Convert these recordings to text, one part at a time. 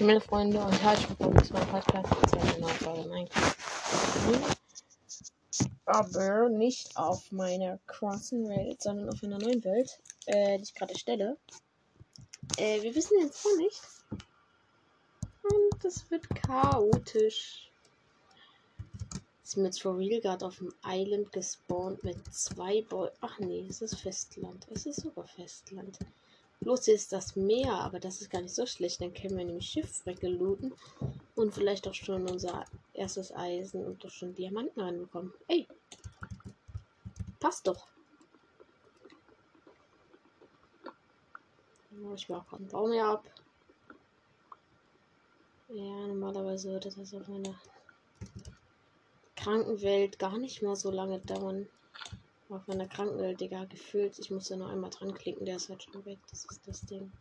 meine Freunde und herzlich willkommen zu meinem Podcast zu einer Folge Minecraft. Aber nicht auf meiner krassen Welt, sondern auf einer neuen Welt, äh, die ich gerade erstelle. Äh, wir wissen jetzt noch nicht. Und es wird chaotisch. Ist mir jetzt for real gerade auf dem Island gespawnt mit zwei Boy. Ach nee, es ist Festland. Es ist sogar Festland. Bloß hier ist das Meer, aber das ist gar nicht so schlecht. Dann können wir nämlich Schiffwrecke looten und vielleicht auch schon unser erstes Eisen und doch schon Diamanten ranbekommen. Ey, passt doch. Ich mache gerade einen Baum hier ab. Ja, normalerweise würde das auf meiner Krankenwelt gar nicht mal so lange dauern. Auf meiner Krankenwelt, Digga, gefühlt. Ich muss da noch einmal dran klicken, der ist halt schon weg. Das ist das Ding.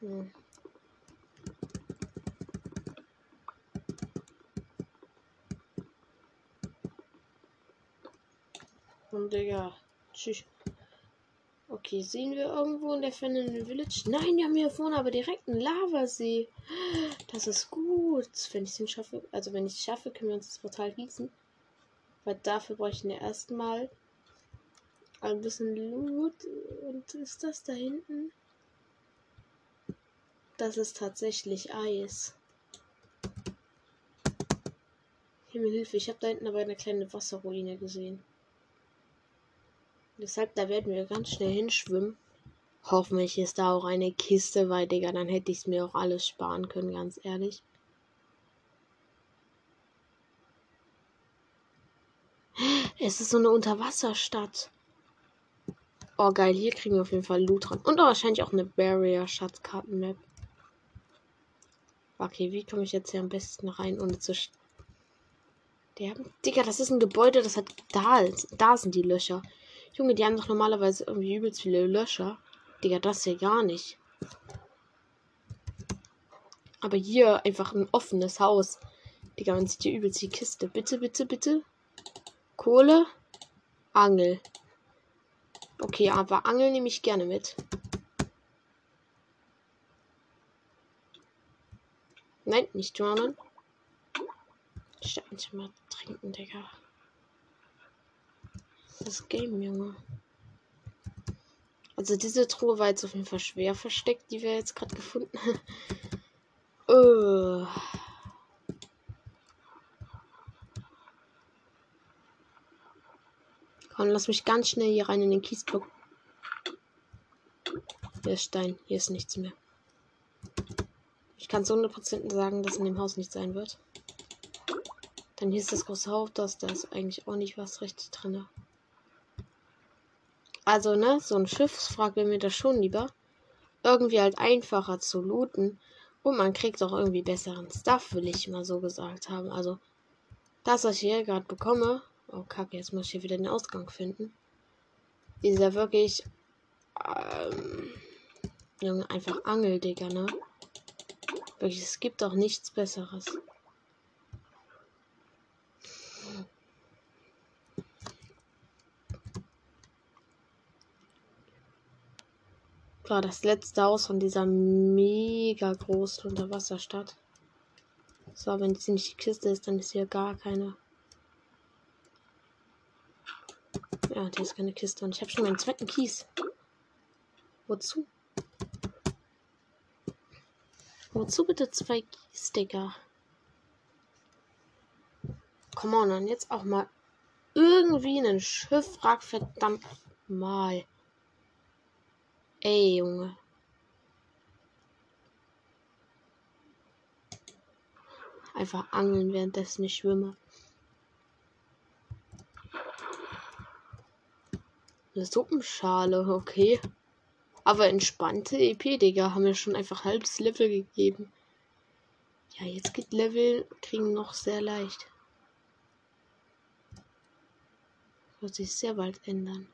Hm. Und Digga. Tschüss. Okay, sehen wir irgendwo in der Fernenden Village? Nein, wir haben hier vorne aber direkt einen Lavasee. Das ist gut. Wenn ich es schaffe, also wenn ich es schaffe, können wir uns das Portal gießen. Weil dafür bräuchten wir erstmal ein bisschen Loot. Und ist das da hinten? Das ist tatsächlich Eis. Himmelhilfe, ich habe da hinten aber eine kleine Wasserruine gesehen. Deshalb, da werden wir ganz schnell hinschwimmen. Hoffentlich ist da auch eine Kiste, weil, Digga, dann hätte ich es mir auch alles sparen können, ganz ehrlich. Es ist so eine Unterwasserstadt. Oh, geil. Hier kriegen wir auf jeden Fall Loot dran. Und wahrscheinlich auch eine Barrier-Schatzkarten-Map. Okay, wie komme ich jetzt hier am besten rein, ohne zu sterben? Digga, das ist ein Gebäude, das hat. Da, da sind die Löcher. Junge, die haben doch normalerweise irgendwie übelst viele Löcher. Digga, das hier gar nicht. Aber hier einfach ein offenes Haus. Digga, man sieht hier übelst die Kiste. Bitte, bitte, bitte. Kohle. Angel. Okay, aber Angel nehme ich gerne mit. Nein, nicht drownen. Ich mal trinken, Digga. Das Game, Junge. Also diese Truhe war jetzt auf jeden Fall schwer versteckt, die wir jetzt gerade gefunden haben. uh. Komm, lass mich ganz schnell hier rein in den Kiesblock. Ist Stein, hier ist nichts mehr. Ich kann zu 100% sagen, dass in dem Haus nichts sein wird. Dann hier ist das große Haus, da ist eigentlich auch nicht was richtig drin. Also, ne, so ein Schiffswrack wäre mir das schon lieber. Irgendwie halt einfacher zu looten. Und man kriegt auch irgendwie besseren Stuff, will ich mal so gesagt haben. Also, das, was ich hier gerade bekomme. Oh, kacke, jetzt muss ich hier wieder den Ausgang finden. Ist ja wirklich. Ähm, einfach Angel, Digga, ne? Wirklich, es gibt auch nichts Besseres. Klar, das letzte Haus von dieser mega großen Unterwasserstadt. So, wenn es nicht die Kiste ist, dann ist hier gar keine. Ja, hier ist keine Kiste. Und ich habe schon meinen zweiten Kies. Wozu? Wozu bitte zwei Kies, Digga? Come on, dann jetzt auch mal irgendwie einen Schiffwrack, verdammt mal. Ey, Junge. Einfach angeln, währenddessen ich schwimme. Eine Suppenschale, okay. Aber entspannte EP, Digga, haben wir schon einfach halbes Level gegeben. Ja, jetzt geht Level kriegen noch sehr leicht. Wird sich sehr bald ändern.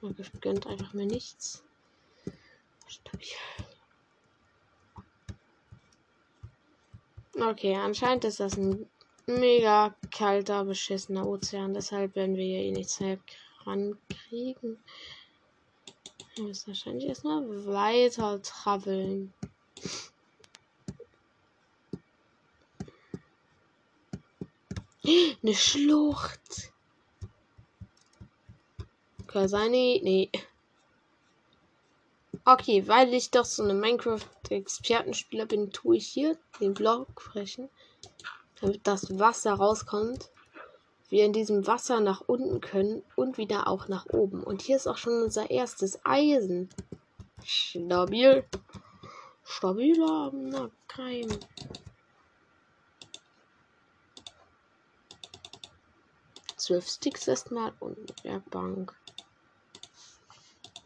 Man gönnt einfach mir nichts. Okay, anscheinend ist das ein mega kalter, beschissener Ozean. Deshalb werden wir hier eh nichts mehr rankriegen. Wir müssen wahrscheinlich erstmal weiter traveln. Eine Schlucht. Sein, nee. Okay, weil ich doch so eine Minecraft-Expertenspieler bin, tue ich hier den Block brechen, damit das Wasser rauskommt. Wir in diesem Wasser nach unten können und wieder auch nach oben. Und hier ist auch schon unser erstes Eisen. Stabil. Stabiler na, Keim. Zwölf Sticks erstmal und eine Bank.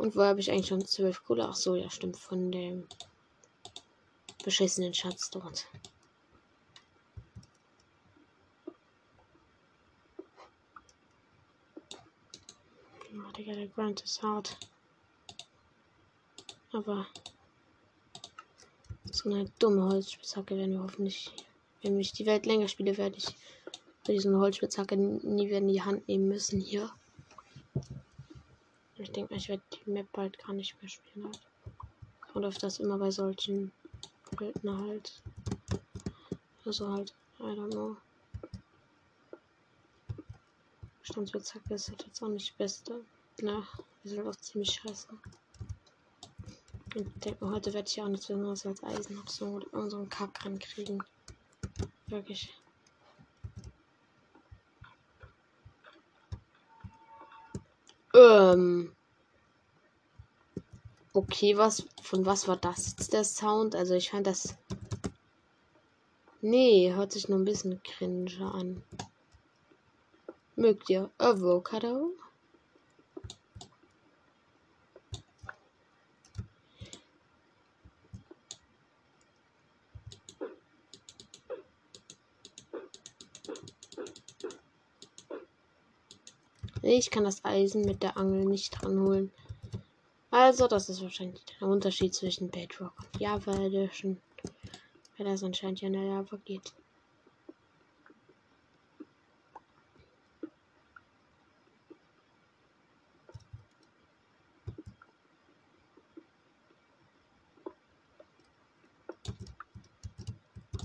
Und wo habe ich eigentlich schon zwölf Kohle? Ach so, ja, stimmt. Von dem beschissenen Schatz dort. Oh, Digga, der Grind ist hart. Aber so eine dumme Holzspitzhacke werden wir hoffentlich, wenn ich die Welt länger spiele, werde ich diesen Holzspitzhacke nie wieder in die Hand nehmen müssen hier. Ich denke, ich werde die Map bald gar nicht mehr spielen. Halt. Und auf das immer bei solchen Welten halt. Also halt, I don't know. Standspitzhacke ist halt jetzt auch nicht das Beste. Na, die sind auch ziemlich scheiße. Ich denke, heute werde ich auch nichts anderes als Eisen auf so unseren Kack rankriegen. Wirklich. Ähm. Okay, was. Von was war das jetzt der Sound? Also ich fand das. Nee, hört sich nur ein bisschen cringe an. Mögt ihr Avocado? Ich kann das Eisen mit der Angel nicht ranholen. Also, das ist wahrscheinlich der Unterschied zwischen Bedrock und Java Edition. Weil das anscheinend ja in der Java geht.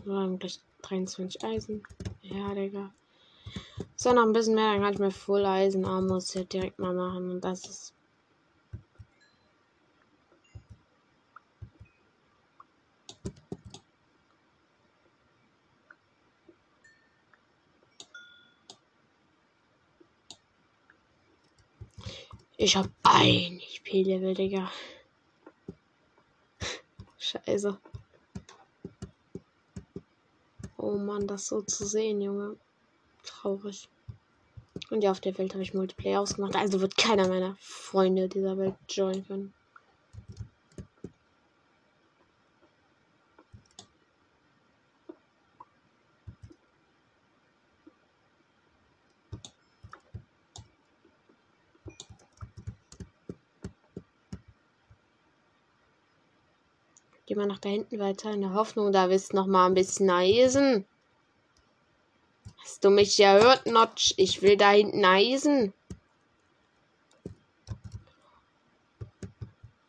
Wir haben gleich 23 Eisen. Ja, Digga. So, noch ein bisschen mehr, dann kann ich mir Full Eisen Armor Set direkt mal machen. Und das ist. Ich hab ein HP-Level, Digga. Scheiße. Oh Mann, das so zu sehen, Junge traurig. Und ja, auf der Welt habe ich Multiplayer ausgemacht. Also wird keiner meiner Freunde dieser Welt joinen können. Geh mal nach da hinten weiter in der Hoffnung, da ist noch mal ein bisschen Eisen. Hast du mich ja hört, Notch? Ich will da hinten Eisen.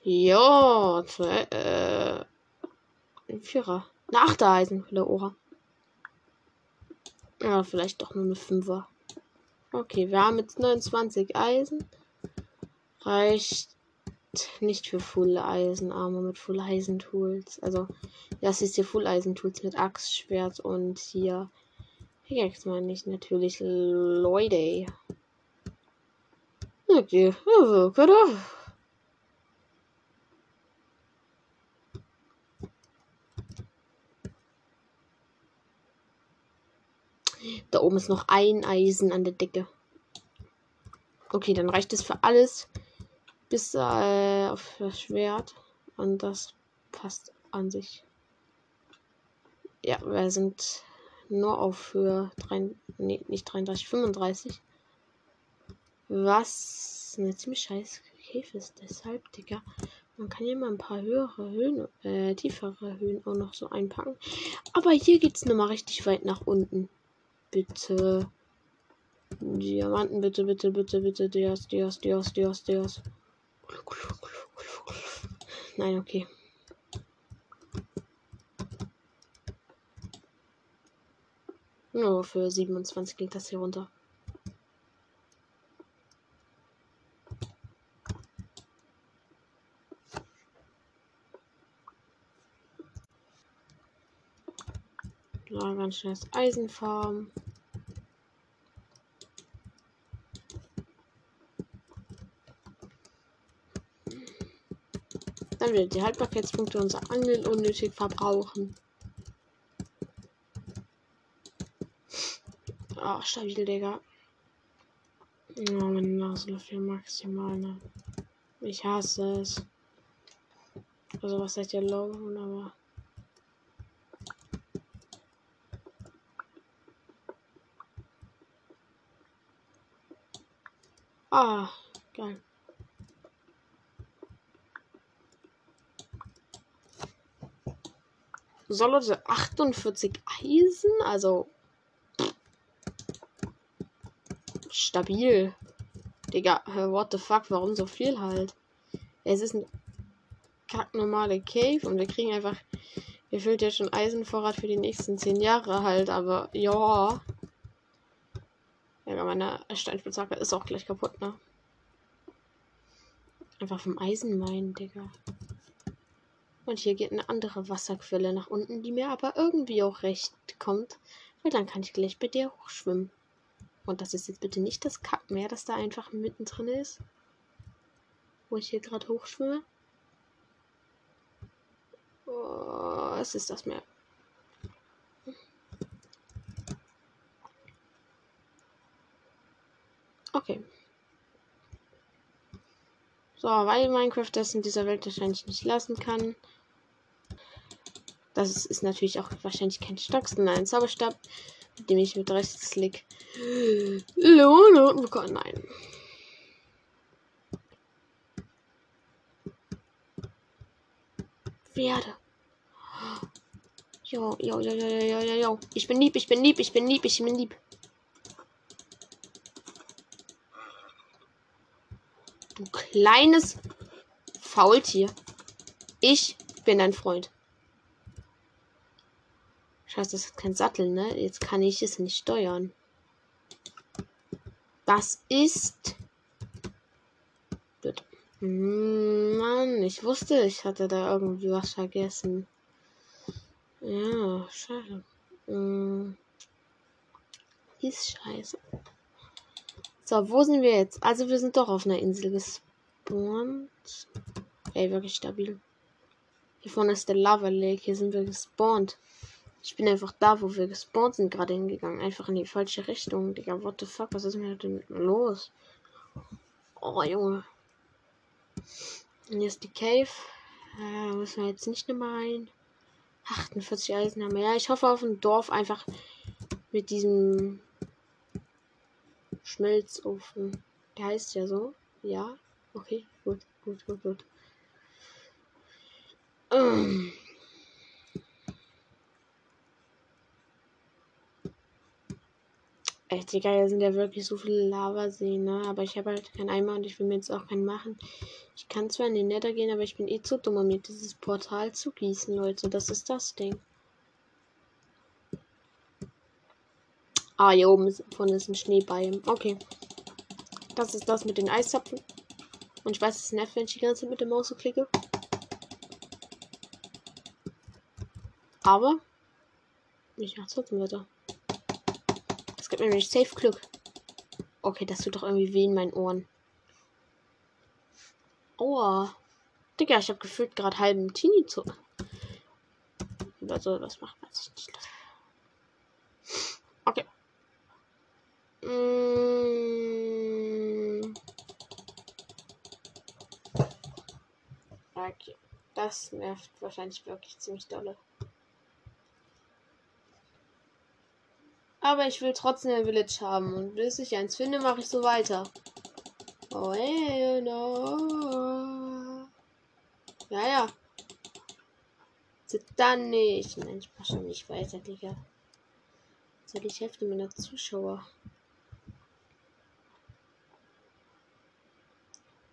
Ja, zwei, äh, ein Vierer. Eine Achter Eisen für der Ohr. Ja, vielleicht doch nur eine Fünfer. Okay, wir haben jetzt 29 Eisen. Reicht nicht für Full Eisen Armor mit Full Eisen Tools. Also, das ist hier Full Eisen Tools mit Axt, Schwert und hier Jetzt meine ich natürlich Leute. Okay, also, oder? Da oben ist noch ein Eisen an der Decke. Okay, dann reicht es für alles bis äh, auf das Schwert. Und das passt an sich. Ja, wir sind nur auf Höhe 3, nee, nicht 33, 35. Was eine ziemlich scheiß Käfe ist. Deshalb, Digga. Man kann ja mal ein paar höhere Höhen, äh, tiefere Höhen auch noch so einpacken. Aber hier geht es nochmal richtig weit nach unten. Bitte. Diamanten, bitte, bitte, bitte, bitte. Dias, Dias, Dias, Dias, Dias. Nein, okay. Nur für 27 ging das hier runter. Ja, ganz schnell das Eisenfarm. Dann wird die Haltbarkeitspunkte unserer Angel unnötig verbrauchen. Ach, stabil, Digga. Oh, meine Nase läuft hier maximal, ne? Ich hasse es. Also, was seid ihr low, aber. Ah, geil. Sollte 48 Eisen, also stabil. Digga, what the fuck, warum so viel halt? Es ist ein kacknormale Cave und wir kriegen einfach gefüllt ja schon Eisenvorrat für die nächsten 10 Jahre halt, aber ja. Ja, meine Steinspitzhacke ist auch gleich kaputt, ne? Einfach vom Eisenmein, Digga. Und hier geht eine andere Wasserquelle nach unten, die mir aber irgendwie auch recht kommt. Weil dann kann ich gleich bei dir hochschwimmen. Und das ist jetzt bitte nicht das Kackmeer, das da einfach mittendrin ist. Wo ich hier gerade hochschwimme. Oh, es ist das Meer. Okay. So, weil Minecraft das in dieser Welt wahrscheinlich nicht lassen kann. Das ist, natürlich auch wahrscheinlich kein Stock, sondern ein Zauberstab, dem ich mit Rechtsklick Lohne bekommen. Nein. Werde. Jo, jo, jo, jo, jo, jo, jo. Ich bin lieb, ich bin lieb, ich bin lieb, ich bin lieb. Du kleines Faultier. Ich bin dein Freund. Scheiße, das ist kein Sattel, ne? Jetzt kann ich es nicht steuern. Das ist. Gut. Mann, ich wusste, ich hatte da irgendwie was vergessen. Ja, schade. Hm. Ist scheiße. So, wo sind wir jetzt? Also wir sind doch auf einer Insel gespawnt. Ey, wirklich stabil. Hier vorne ist der Lava Lake. Hier sind wir gespawnt. Ich bin einfach da, wo wir gespawnt sind, gerade hingegangen. Einfach in die falsche Richtung. Digga, what the fuck? Was ist mir denn los? Oh, Junge. Und hier ist die Cave. Äh, müssen wir jetzt nicht mehr rein. 48 Eisen haben wir. Ja, ich hoffe auf ein Dorf einfach mit diesem Schmelzofen. Der heißt ja so. Ja. Okay, gut, gut, gut, gut. Ähm. Echt, Digga, hier sind ja wirklich so viele Lavaseen, ne? Aber ich habe halt keinen Eimer und ich will mir jetzt auch keinen machen. Ich kann zwar in den Nether gehen, aber ich bin eh zu dumm, um mir dieses Portal zu gießen, Leute. Das ist das Ding. Ah, hier oben ist, vorne ist ein Schneebiom. Okay. Das ist das mit den Eiszapfen. Und ich weiß, es nervt, wenn ich die ganze Zeit mit der Maus so klicke. Aber ich mache trotzdem weiter. Gibt nämlich safe Glück. Okay, das tut doch irgendwie weh in meinen Ohren. Aua. Digga, ich habe gefühlt gerade halben Teenie zu. Oder so, was macht man sich nicht. Okay. Mm. Okay. Das nervt wahrscheinlich wirklich ziemlich dolle. Aber ich will trotzdem ein Village haben. Und bis ich eins finde, mache ich so weiter. Oh, hey, no. Ja, ja. Dann nicht. Nein, ich mache schon nicht weiter, Digga. Ist die Hälfte meiner Zuschauer.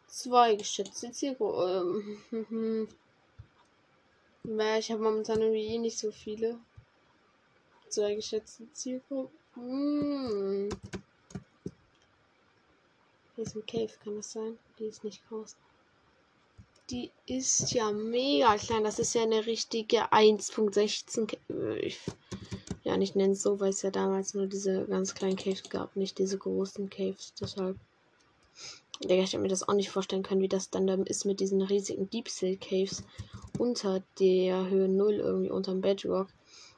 Zwei geschätzte Zielgruppen. Ähm, ich habe momentan irgendwie eh nicht so viele. Zwei geschätzte Zielgruppen. Hm. Hier ist ein Cave, kann das sein? Die ist nicht groß. Die ist ja mega klein. Das ist ja eine richtige 1.16. Ja, nicht nennen so, weil es ja damals nur diese ganz kleinen Caves gab, nicht diese großen Caves. Deshalb. Ich hätte mir das auch nicht vorstellen können, wie das dann, dann ist mit diesen riesigen Deep Seal Caves unter der Höhe 0 irgendwie unterm Bedrock.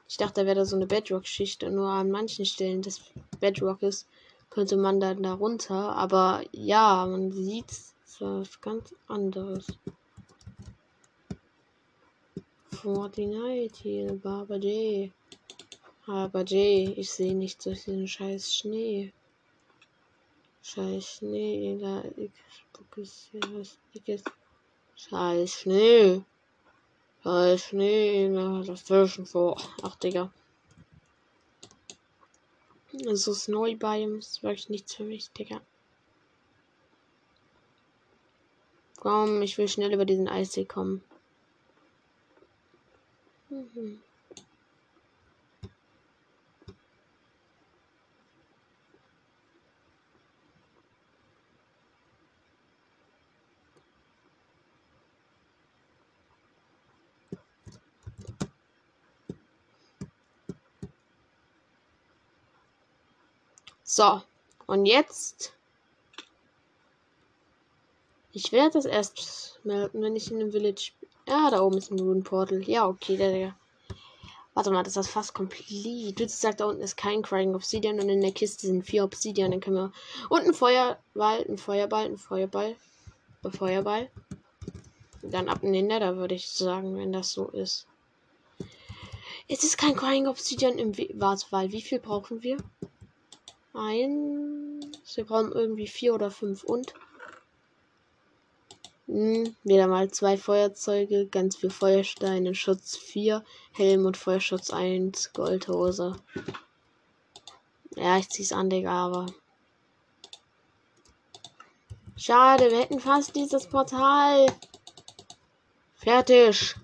Ich dachte, da wäre da so eine Bedrock-Schicht, nur an manchen Stellen des Bedrockes könnte man dann da runter. Aber ja, man sieht was ganz anderes. Fortnite hier, Baba J. Aber J, ich sehe nicht durch den scheiß Schnee. Scheiß Schnee, da ich spucke es hier was dickes. Scheiß Schnee. Scheiß Schnee, da das Fischen vor. Ach, Digga. Also Snowy Biome ist wirklich nichts für mich, Digga. Komm, ich will schnell über diesen Eissee kommen. Mhm. So, und jetzt. Ich werde das erst melden, wenn ich in dem Village ja, da oben ist ein Rune Portal. Ja, okay, der, der. Warte mal, das ist fast komplett. Du sagst, da unten ist kein Crying Obsidian und in der Kiste sind vier Obsidian. Dann können wir. Und ein Feuerball, ein Feuerball, ein Feuerball. Ein Feuerball. Dann ab in den Nether, würde ich sagen, wenn das so ist. Es ist kein Crying Obsidian im Warte, wie viel brauchen wir? Eins. Wir brauchen irgendwie vier oder fünf und. Hm, wieder mal zwei Feuerzeuge, ganz viel Feuersteine, Schutz 4, Helm und Feuerschutz 1, Goldhose. Ja, ich zieh's an, Digga, aber. Schade, wir hätten fast dieses Portal fertig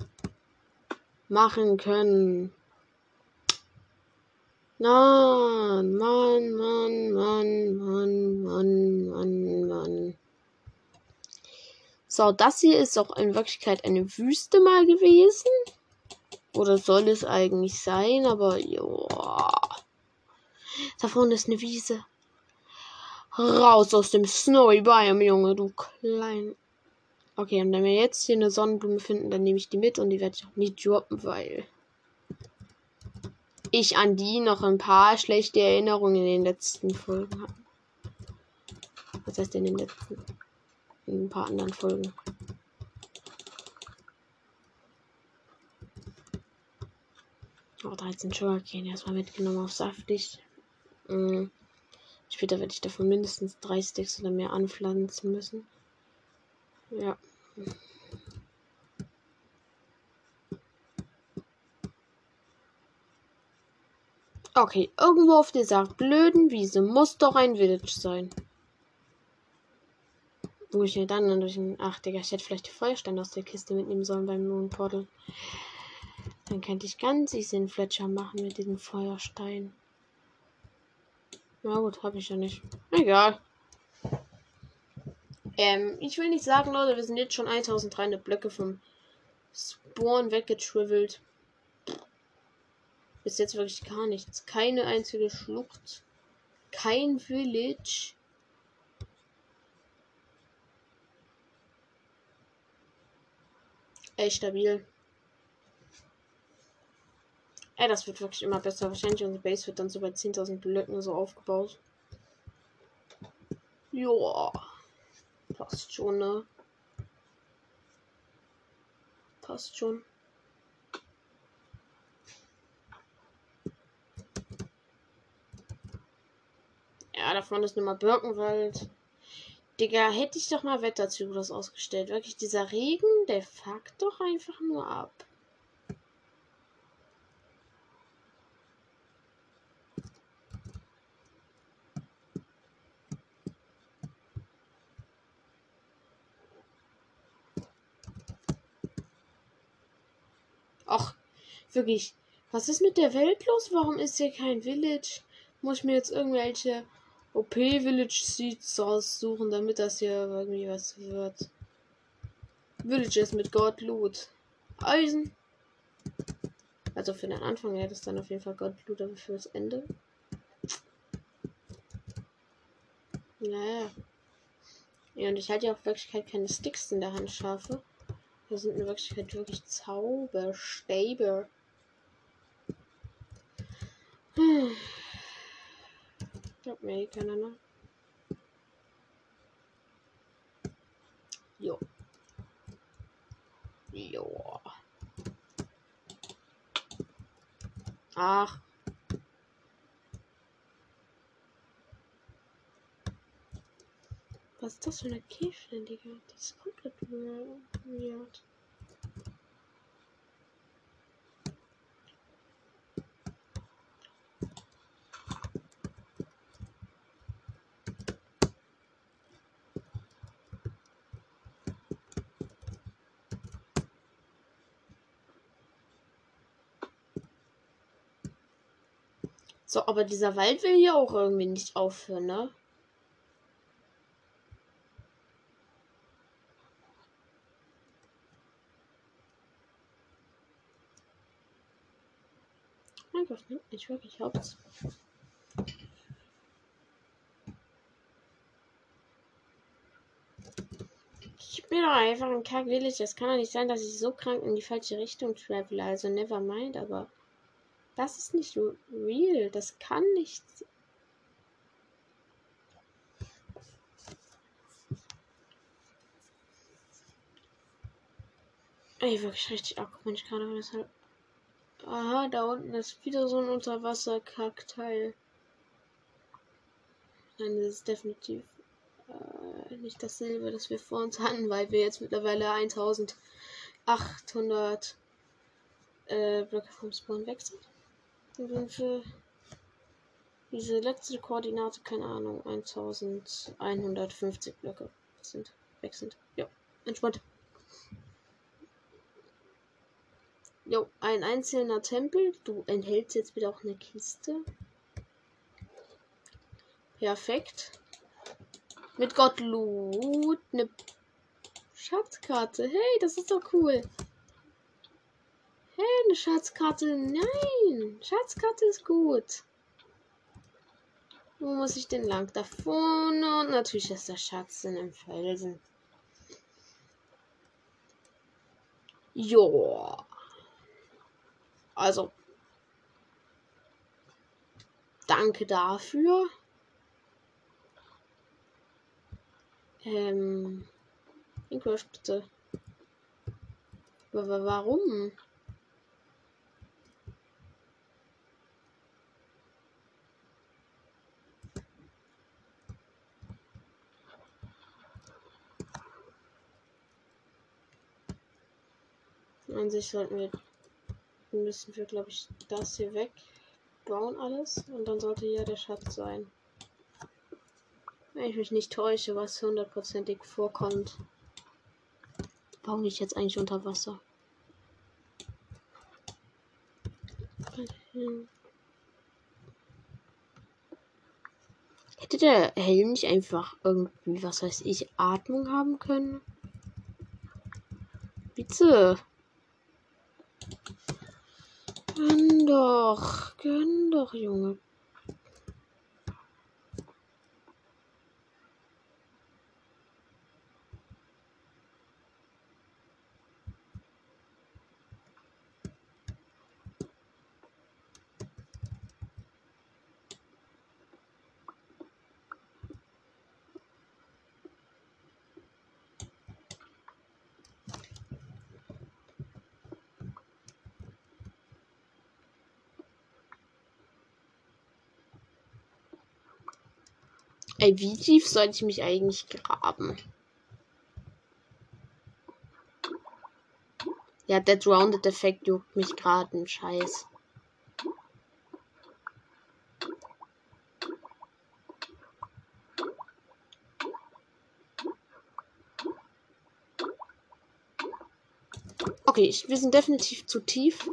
machen können. Nein, Mann, Mann, Mann, Mann, Mann, Mann, Mann. So, das hier ist auch in Wirklichkeit eine Wüste mal gewesen. Oder soll es eigentlich sein, aber ja. Da vorne ist eine Wiese. Raus aus dem Snowy Biome, Junge, du klein. Okay, und wenn wir jetzt hier eine Sonnenblume finden, dann nehme ich die mit und die werde ich auch nie droppen, weil ich an die noch ein paar schlechte Erinnerungen in den letzten Folgen habe. Was heißt in den letzten? in ein paar anderen Folgen. Oh, 13 Sugarcane erstmal mitgenommen auf saftig. Mhm. Später werde ich davon mindestens drei Sticks oder mehr anpflanzen müssen. Ja. Okay, irgendwo auf dieser blöden Wiese muss doch ein Village sein. Wo ich mir dann durch den. Ach, Digga, ich hätte vielleicht die Feuersteine aus der Kiste mitnehmen sollen beim Moon Portal. Dann könnte ich ganz easy einen Fletcher machen mit diesem Feuerstein. Na gut, habe ich ja nicht. Egal. Ähm, ich will nicht sagen, Leute, wir sind jetzt schon 1300 Blöcke vom Spawn weggetrivelt. Bis jetzt wirklich gar nichts. Keine einzige Schlucht. Kein Village. Ey, stabil. Ey, das wird wirklich immer besser. Wahrscheinlich unsere Base wird dann so bei 10.000 Blöcken so aufgebaut. Joa. Passt schon, ne? Passt schon. Ja, da vorne ist nochmal Birkenwald. Digga, hätte ich doch mal Wetterzuglas ausgestellt. Wirklich, dieser Regen, der fuckt doch einfach nur ab. Ach, wirklich. Was ist mit der Welt los? Warum ist hier kein Village? Muss ich mir jetzt irgendwelche OP-Village Seeds raussuchen, damit das hier irgendwie was wird. Villages mit God Loot. Eisen. Also für den Anfang wäre das dann auf jeden Fall God Loot, aber für das Ende. Naja. Ja, und ich halte ja auch Wirklichkeit keine Sticks in der Hand scharfe. Das sind in Wirklichkeit wirklich Zauberstäbe. Hm. Glaubt mir eh keiner, ne? Jo. Jo. Ach. Was ist das für eine Käfchen, Digga? Die ist komplett weird. So, aber dieser Wald will hier auch irgendwie nicht aufhören, ne? Minecraft nimmt nicht wirklich Haupt. Ich bin doch einfach ein Kack Village. Es kann doch nicht sein, dass ich so krank in die falsche Richtung travel. Also never mind, aber. Das ist nicht real. Das kann nicht. Ey, wirklich richtig abgemensch gerade, weil das halt. Aha, da unten ist wieder so ein Unterwasser-Kackteil. Nein, das ist definitiv äh, nicht dasselbe, das wir vor uns hatten, weil wir jetzt mittlerweile 1800 äh, Blöcke vom Spawn weg sind. Für diese letzte Koordinate, keine Ahnung, 1150 Blöcke sind, weg sind. Ja, entspannt. Jo, ein einzelner Tempel. Du enthältst jetzt wieder auch eine Kiste. Perfekt. Mit Gott Loot. Eine Schatzkarte. Hey, das ist doch cool. Hey, eine Schatzkarte. Nein, Schatzkarte ist gut. Wo muss ich denn lang? Da vorne. Und natürlich ist der Schatz in dem Felsen. Joa. Also. Danke dafür. Ähm. Inquest bitte. Warum? An sich sollten wir müssen wir glaube ich das hier wegbauen alles und dann sollte hier der Schatz sein. Wenn ich mich nicht täusche, was hundertprozentig vorkommt. Warum ich jetzt eigentlich unter Wasser? Hätte der Helm nicht einfach irgendwie, was weiß ich, Atmung haben können? Bitte. Gönn doch, gönn doch, Junge. Ey, wie tief sollte ich mich eigentlich graben? Ja, der Drowned Effekt juckt mich gerade ein Scheiß. Okay, wir sind definitiv zu tief.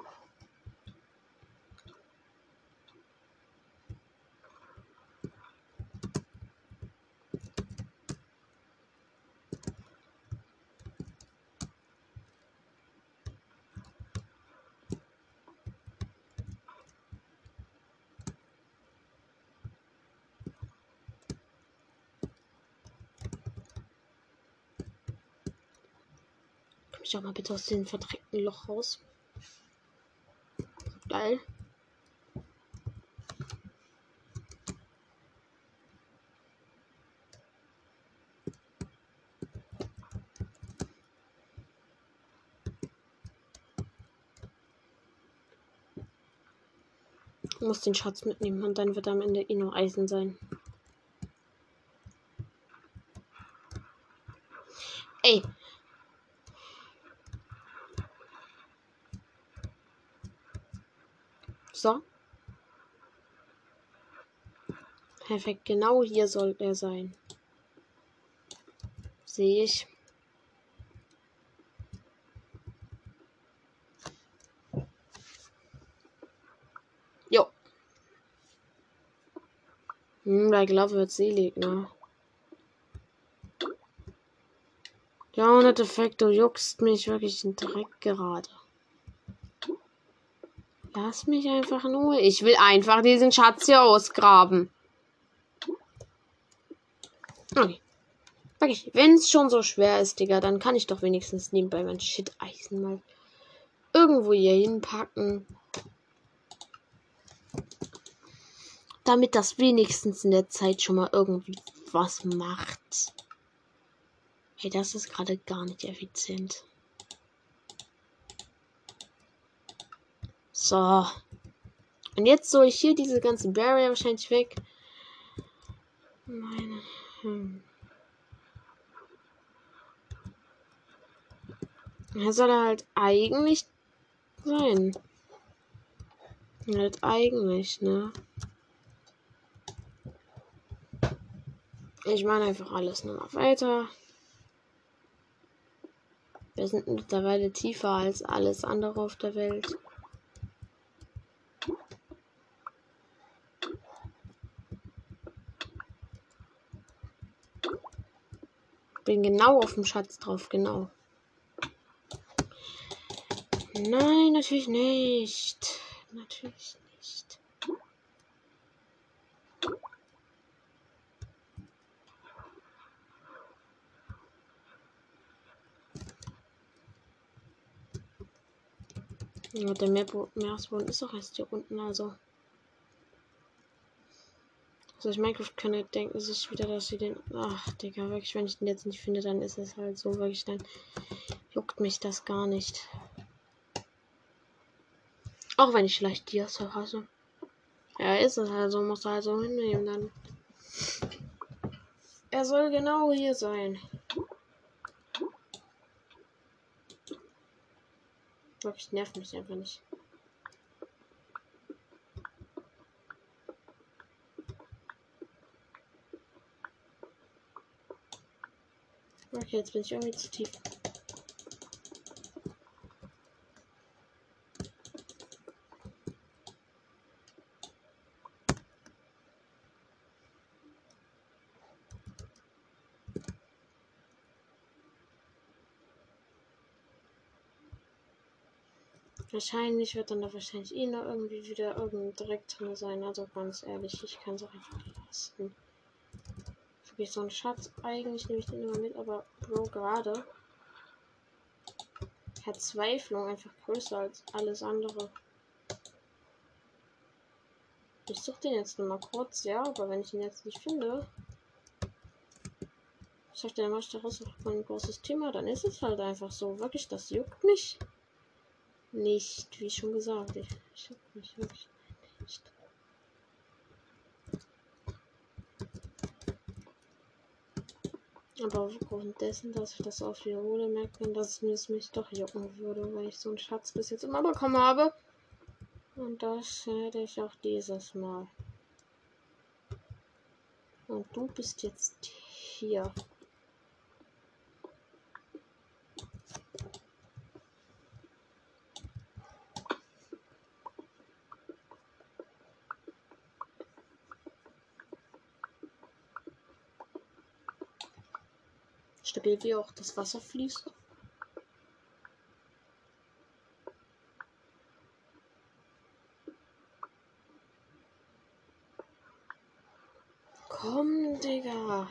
Schau mal bitte aus dem verdreckten Loch raus. Geil. muss den Schatz mitnehmen und dann wird am Ende eh nur Eisen sein. Ey. So. Perfekt, genau hier soll er sein. Sehe ich. Hm, bei Glove wird selig, ne? Ja, und Effekt, du juckst mich wirklich in Dreck gerade. Lass mich einfach nur. Ich will einfach diesen Schatz hier ausgraben. Okay. Wirklich, wenn es schon so schwer ist, Digga, dann kann ich doch wenigstens nebenbei mein Shit-Eisen mal irgendwo hier hinpacken. damit das wenigstens in der Zeit schon mal irgendwie was macht. Hey, das ist gerade gar nicht effizient. So. Und jetzt soll ich hier diese ganze Barrier wahrscheinlich weg. Meine. Hm. Er soll halt eigentlich sein. Halt eigentlich, ne? Ich meine einfach alles nur noch weiter. Wir sind mittlerweile tiefer als alles andere auf der Welt. Bin genau auf dem Schatz drauf, genau. Nein, natürlich nicht. Natürlich nicht. Ja, der Meeresboden ist doch erst hier unten, also. Also ich Minecraft kann denken sich wieder, dass sie den. Ach, Digga, wirklich, wenn ich den jetzt nicht finde, dann ist es halt so, wirklich, dann juckt mich das gar nicht. Auch wenn ich vielleicht die so hasse. Ja, ist es halt so, muss er halt so hinnehmen dann. Er soll genau hier sein. Wirklich nervt mich einfach nicht. Okay, jetzt bin ich irgendwie zu tief. Wahrscheinlich wird dann da wahrscheinlich eh noch irgendwie wieder irgendein Dreck drin sein. Also ganz ehrlich, ich kann es auch einfach lassen. Wirklich so ein Schatz. Eigentlich nehme ich den immer mit, aber Bro gerade. Verzweiflung einfach größer als alles andere. Ich suche den jetzt nur mal kurz, ja, aber wenn ich ihn jetzt nicht finde. Dann mache ich daraus auch ein großes Thema. Dann ist es halt einfach so. Wirklich, das juckt mich nicht, wie schon gesagt. Ich, ich habe mich wirklich Aber aufgrund dessen, dass ich das auf wiederhole, merkt man, dass es mich doch jucken würde, weil ich so einen Schatz bis jetzt immer bekommen habe. Und das werde ich auch dieses Mal. Und du bist jetzt hier. Wie auch das Wasser fließt. Komm, Digga.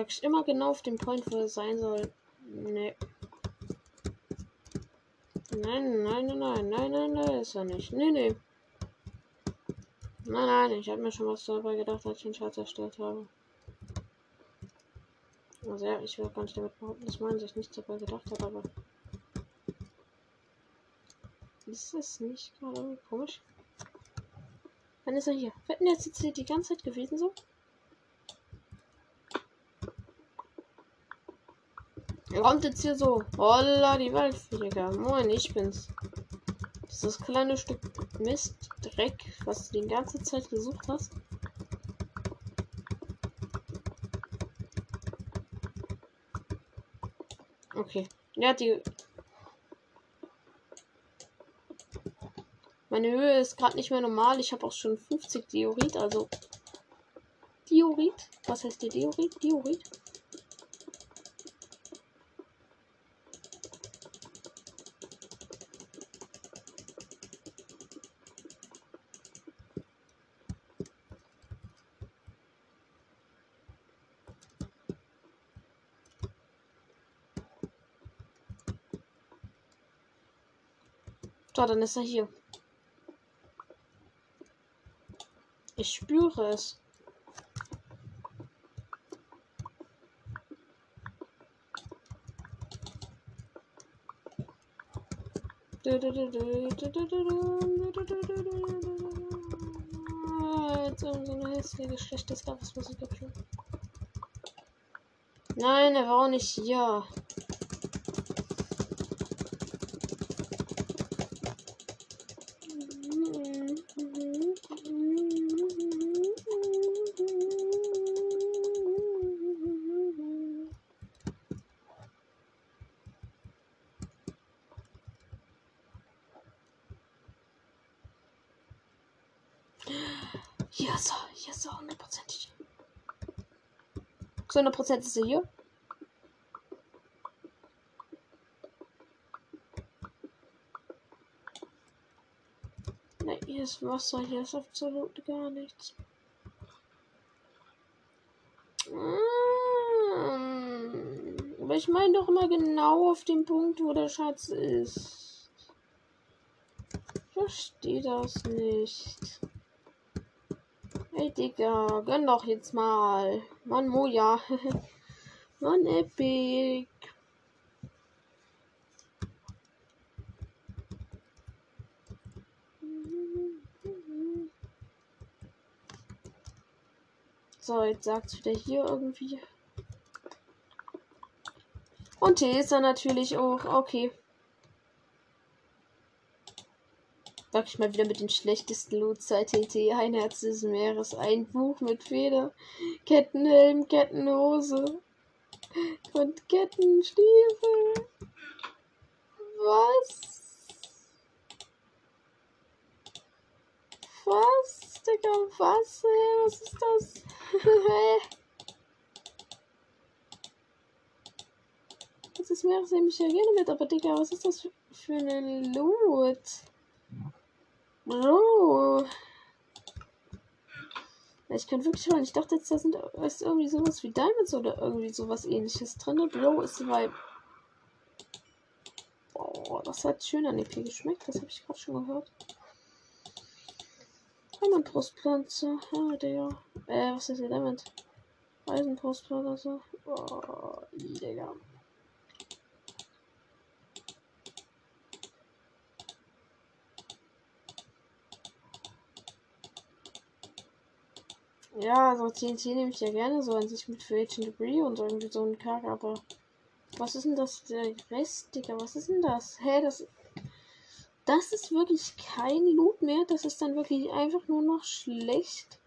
Sag ich immer genau auf dem Point, wo es sein soll. Nee. Nein, nein, nein, nein, nein, nein, nein, ist er nicht. Nee, nee. Nein, nein, ich habe mir schon was dabei gedacht, als ich den Schatz erstellt habe. Also ja, ich will gar nicht damit behaupten, dass man sich nichts dabei gedacht hat, aber. Ist das nicht gerade komisch? Wann ist er hier? Wetten jetzt jetzt hier die ganze Zeit gewesen so? Kommt jetzt hier so. Holla, die Waldflieger. Moin, ich bin's. Dieses kleine Stück Mist, Dreck, was du die ganze Zeit gesucht hast. Okay. Ja, die. Meine Höhe ist gerade nicht mehr normal. Ich habe auch schon 50 Diorit, also. Diorit? Was heißt der Diorit? Diorit? So, dann ist er hier. Ich spüre es. Jetzt so eine hässliche, schlechte Scarface-Musik abspielen. Nein, er war auch nicht hier. Hier ist er, hier ist er, hundertprozentig. 100% ist er hier. Ne, hier ist Wasser, hier ist absolut gar nichts. Mm, Aber ich meine doch immer genau auf den Punkt, wo der Schatz ist. Ich verstehe das nicht. Hey Digga, gönn doch jetzt mal. Mann, Moja. Mann, Epic. So, jetzt sagt's wieder hier irgendwie. Und T ist dann natürlich auch. Okay. Sag ich mal wieder mit den schlechtesten Loot seit TT. Ein Herz des Meeres. Ein Buch mit Feder. Kettenhelm, Kettenhose. Und Kettenstiefel. Was? Was? Digga, was? Hä? Was ist das? Hä? Das ist Meeres nehme ich ja gerne mit, aber Digga, was ist das für eine Loot? Bro. Ich kann wirklich hören. Ich dachte jetzt, da sind ist irgendwie sowas wie Diamonds oder irgendwie sowas ähnliches drin. Bro ist bei. Boah, das hat schön an EP geschmeckt. Das habe ich gerade schon gehört. Diamond-Brustpflanze. Ah, Digga. Äh, was ist hier Diamond? Eisenbrustpflanze. Oh, Digga. Ja, so TNT nehme ich ja gerne so an sich mit für Agent Debris und irgendwie so ein Kack, aber was ist denn das? Der Rest, Digga, was ist denn das? Hä, das. Das ist wirklich kein Loot mehr. Das ist dann wirklich einfach nur noch schlecht.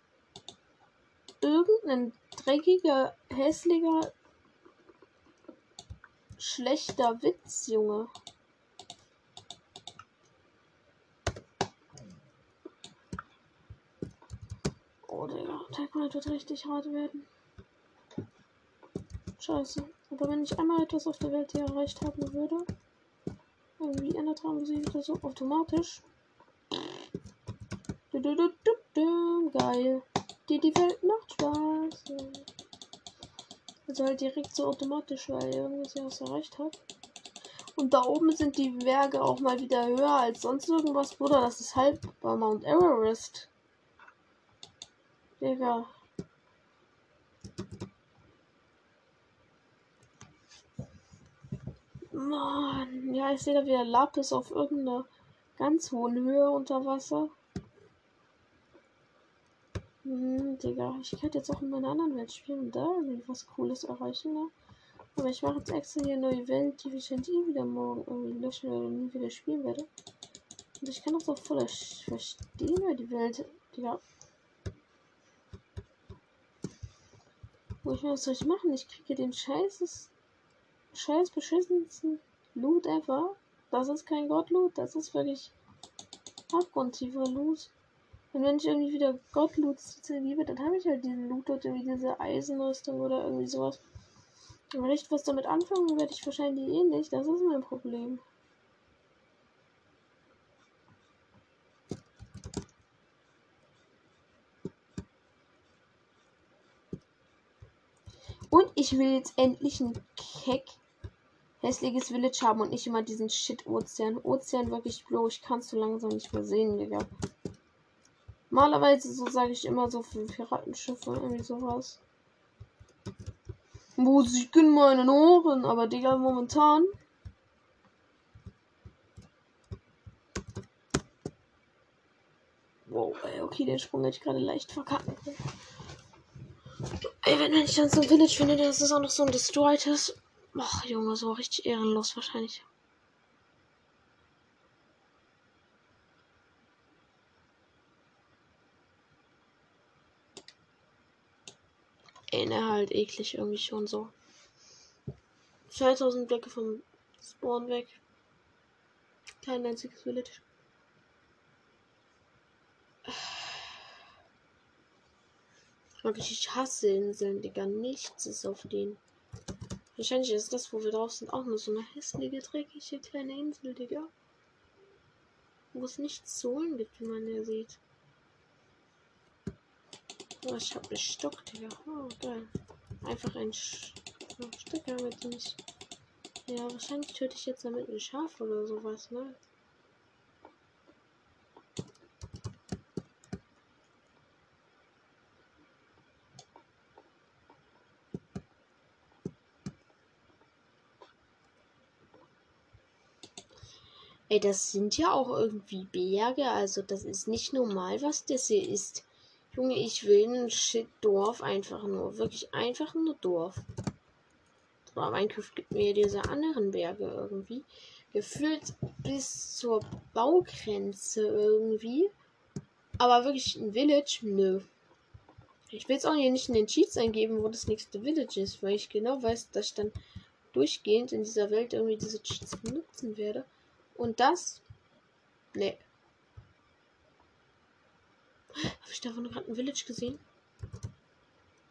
Irgendein dreckiger, hässlicher, schlechter Witz, Junge. Tagmite wird richtig hart werden. Scheiße. Aber wenn ich einmal etwas auf der Welt hier erreicht haben würde, irgendwie ändert haben sie wieder so automatisch. Du, du, du, du, du, geil. Die, die Welt macht Spaß. Also halt direkt so automatisch, weil irgendwas ja was erreicht hat. Und da oben sind die Berge auch mal wieder höher als sonst irgendwas, Bruder. Das ist halb bei Mount Everest. Digga. Mann, ja, ich sehe da wieder Lapis auf irgendeiner ganz hohen Höhe unter Wasser. Hm, Digga, ich könnte jetzt auch in meiner anderen Welt spielen und da irgendwie was Cooles erreichen, ne? Aber ich mache jetzt extra hier eine neue Welt, die ich wahrscheinlich eh wieder morgen irgendwie löschen oder nie wieder spielen werde. Und ich kann das auch voll verstehen, weil die Welt, Digga. Wo ich was soll ich machen? Ich kriege den scheißes, scheiß beschissensten Loot ever. Das ist kein Gott-Loot, das ist wirklich abgrundtiefer Loot. Und wenn ich irgendwie wieder Gottloot liebe, dann habe ich halt diesen Loot dort, irgendwie diese Eisenrüstung oder irgendwie sowas. Aber nicht was damit anfangen werde ich wahrscheinlich eh nicht. Das ist mein Problem. Und ich will jetzt endlich ein keck hässliches Village haben und nicht immer diesen Shit-Ozean. Ozean wirklich, Bro, ich kann es so langsam nicht mehr sehen, Digga. Normalerweise, so sage ich immer so für Piratenschiffe, irgendwie sowas. Musik in meinen Ohren, aber Digga, momentan. Wow, ey, okay, den Sprung hätte ich gerade leicht verkackt. Wenn ich dann so ein Village finde, das ist auch noch so ein Destroyed. Ach, Junge, so richtig ehrenlos wahrscheinlich. Ey, ne, halt eklig irgendwie schon so. 2000 Blöcke vom Spawn weg. Kein einziges Village. Wirklich, ich hasse Inseln, Digga. Nichts ist auf denen. Wahrscheinlich ist das, wo wir drauf sind, auch nur so eine hässliche, dreckige kleine Insel, Digga. Wo es nichts zu holen gibt, wie man ja sieht. Oh, ich hab einen Stock, Digga. Oh, geil. Einfach ein Sch oh, Stecker mit uns. Ja, wahrscheinlich töte ich jetzt damit ein Schaf oder sowas, ne? Ey, das sind ja auch irgendwie Berge, also das ist nicht normal, was das hier ist. Junge, ich will ein Shit Dorf einfach nur. Wirklich einfach nur Dorf. Aber Minecraft gibt mir diese anderen Berge irgendwie. Gefühlt bis zur Baugrenze irgendwie. Aber wirklich ein Village? Nö. Ich will jetzt auch hier nicht in den Cheats eingeben, wo das nächste Village ist, weil ich genau weiß, dass ich dann durchgehend in dieser Welt irgendwie diese Cheats benutzen werde. Und das? Nee. Habe ich davon gerade ein Village gesehen?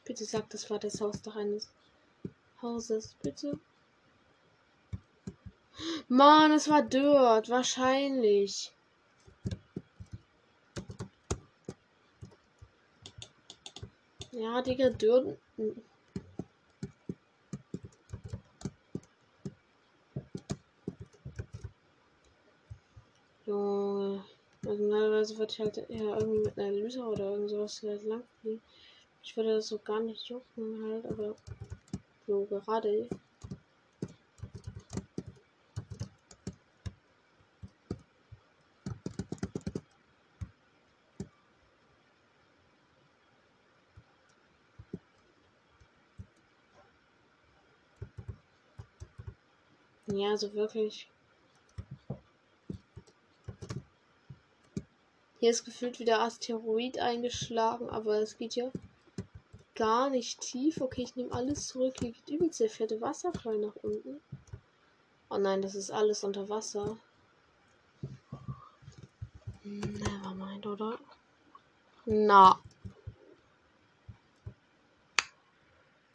Bitte sag, das war das Haus doch eines Hauses. Bitte. Mann, es war dort. Wahrscheinlich. Ja, Digga, dort. Junge. Also ich halt eher irgendwie mit einer Lysa oder irgend sowas halt lang fliegen. Ich würde das so gar nicht jucken halt, aber so gerade. Ja, so wirklich. Hier ist gefühlt wieder Asteroid eingeschlagen, aber es geht ja gar nicht tief. Okay, ich nehme alles zurück. Hier geht übelst der fette Wasserfall nach unten. Oh nein, das ist alles unter Wasser. Nevermind, oder? Na.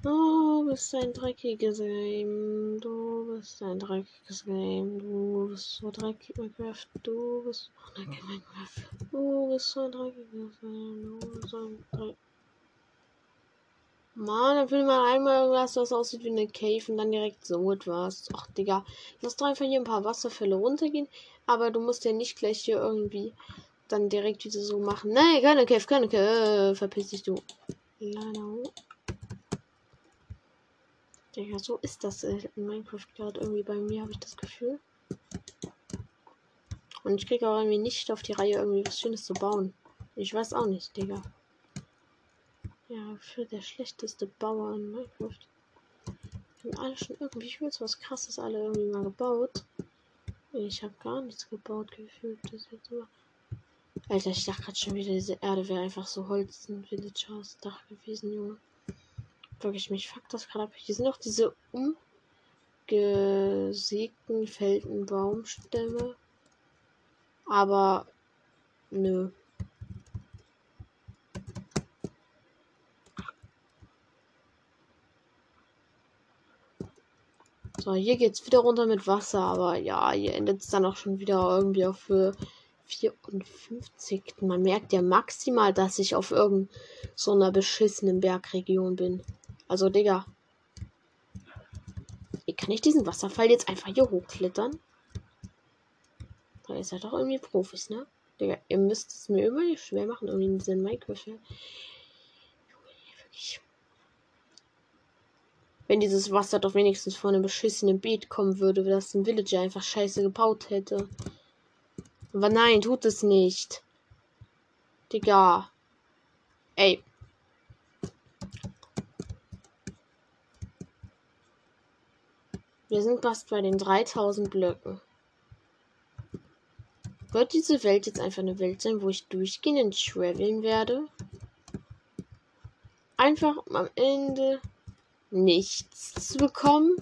Du bist ein dreckiges Game. Du bist ein dreckiges Game. Du bist so dreckig, Minecraft. Du bist so dreckig, Minecraft. Du bist so ein dreckiges Game. Du bist so ein dreckig. Mann, dann will man einmal irgendwas, was aussieht wie eine Cave und dann direkt so etwas. Ach, Digga. Lass doch einfach hier ein paar Wasserfälle runtergehen. Aber du musst ja nicht gleich hier irgendwie dann direkt wieder so machen. Nee, keine Cave, keine Cave. Verpiss dich, du. Lano. Digga, so ist das in Minecraft gerade irgendwie bei mir, habe ich das Gefühl. Und ich kriege auch irgendwie nicht auf die Reihe, irgendwie was Schönes zu bauen. Ich weiß auch nicht, Digga. Ja, für der schlechteste Bauer in Minecraft. Haben alle schon irgendwie, ich will was krasses alle irgendwie mal gebaut. Ich habe gar nichts gebaut gefühlt. Das jetzt immer. Alter, ich dachte gerade schon wieder, diese Erde wäre einfach so Holz und Village House Dach gewesen, Junge. Wirklich, mich fuckt das gerade ab. Hier sind auch diese umgesägten Felden Baumstämme. Aber nö. So, hier geht's wieder runter mit Wasser, aber ja, hier endet es dann auch schon wieder irgendwie auf Höhe 54. Man merkt ja maximal, dass ich auf irgendeiner so einer beschissenen Bergregion bin. Also, Digga. Kann ich diesen Wasserfall jetzt einfach hier hochklettern? Da ist ja doch irgendwie Profis, ne? Digga, ihr müsst es mir immer schwer machen, irgendwie in diesen Minecraft. Wenn dieses Wasser doch wenigstens von einem beschissenen Beet kommen würde, das ein Villager einfach scheiße gebaut hätte. Aber nein, tut es nicht. Digga. Ey. Wir sind fast bei den 3000 Blöcken. Wird diese Welt jetzt einfach eine Welt sein, wo ich durchgehend traveln werde? Einfach am Ende nichts zu bekommen.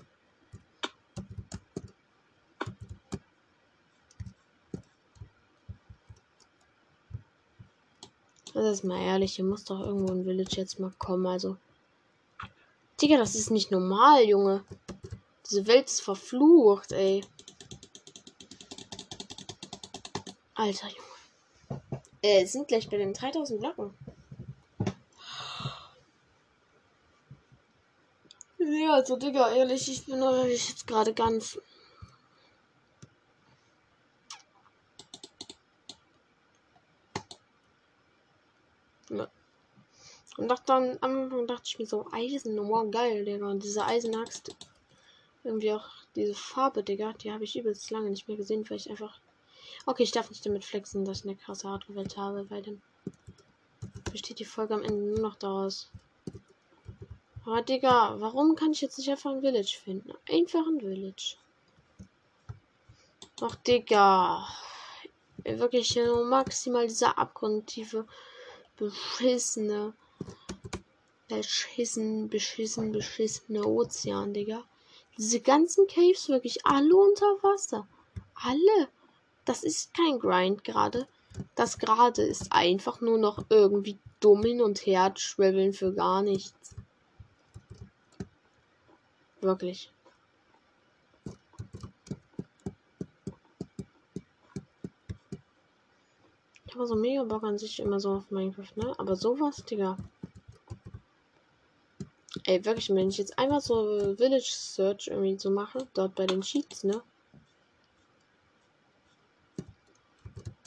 Das ist mal ehrlich, hier muss doch irgendwo ein Village jetzt mal kommen. Also. Digga, das ist nicht normal, Junge. Diese Welt ist verflucht, ey. Alter, Junge. Äh, sind gleich bei den 3000 Blocken. Ja, also Digga, ehrlich, ich bin ich jetzt gerade ganz. Ja. Und dachte am Anfang dachte ich mir so, Eisen, oh geil, Digga. Und diese Eisenaxt, irgendwie auch diese Farbe, Digga, die habe ich übelst lange nicht mehr gesehen, weil ich einfach. Okay, ich darf nicht damit flexen, dass ich eine krasse Hardware-Welt habe, weil dann besteht die Folge am Ende nur noch daraus. Aber Digga, warum kann ich jetzt nicht einfach ein Village finden? Einfach ein Village. Ach, Digga. Wirklich nur maximal dieser abgrundtiefe, beschissene, beschissen, beschissen, beschissene Ozean, Digga. Diese ganzen Caves wirklich alle unter Wasser. Alle. Das ist kein Grind gerade. Das gerade ist einfach nur noch irgendwie dumm hin und her schwebeln für gar nichts. Wirklich. Ich habe so mega Bock an sich immer so auf Minecraft, ne? Aber sowas, Digga. Ey, wirklich, wenn ich jetzt einfach so Village Search irgendwie so mache, dort bei den Cheats, ne?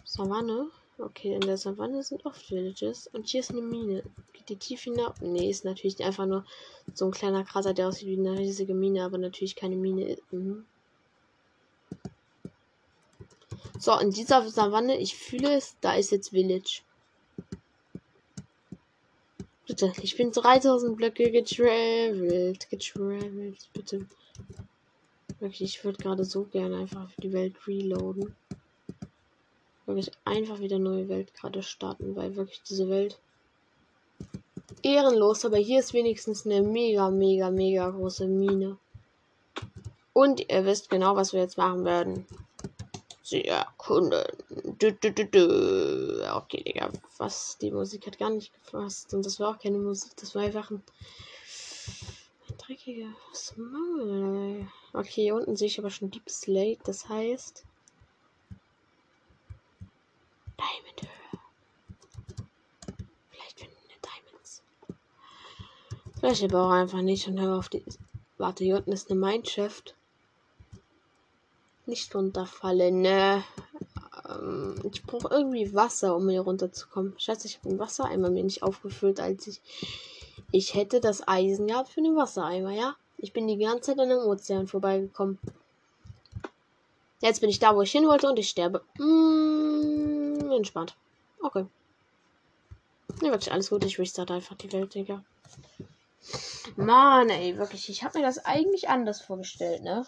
Savanne. Okay, in der Savanne sind oft Villages. Und hier ist eine Mine. Geht die tief hinab? Nee, ist natürlich einfach nur so ein kleiner Krater, der aussieht wie eine riesige Mine, aber natürlich keine Mine. Mhm. So, in dieser Savanne, ich fühle es, da ist jetzt Village. Bitte, ich bin 3000 Blöcke getravelt. Getravelt, bitte. Wirklich, ich würde gerade so gerne einfach die Welt reloaden wirklich einfach wieder neue Welt gerade starten, weil wirklich diese Welt ehrenlos, aber hier ist wenigstens eine mega, mega, mega große Mine. Und ihr wisst genau, was wir jetzt machen werden. Sie erkunden. Du, du, du, du. Okay, Digga. Was? Die Musik hat gar nicht gefasst. Und das war auch keine Musik. Das war einfach ein, ein dreckiger Maul. Okay, hier unten sehe ich aber schon Deep Slate. Das heißt, Diamond Höhe. Vielleicht finden wir Diamonds. Vielleicht aber auch einfach nicht und hör auf die. Warte, hier unten ist eine Mindshift. Nicht runterfallen, ne? Ähm, ich brauche irgendwie Wasser, um hier runterzukommen. Scheiße, ich habe einen Wassereimer mir nicht aufgefüllt, als ich. Ich hätte das Eisen gehabt für den Wassereimer, ja? Ich bin die ganze Zeit an dem Ozean vorbeigekommen. Jetzt bin ich da, wo ich hin wollte und ich sterbe. Mmh, entspannt. Okay. Ja, wirklich alles gut. Ich restart einfach die Welt, Digga. Mann, ey, wirklich. Ich habe mir das eigentlich anders vorgestellt, ne?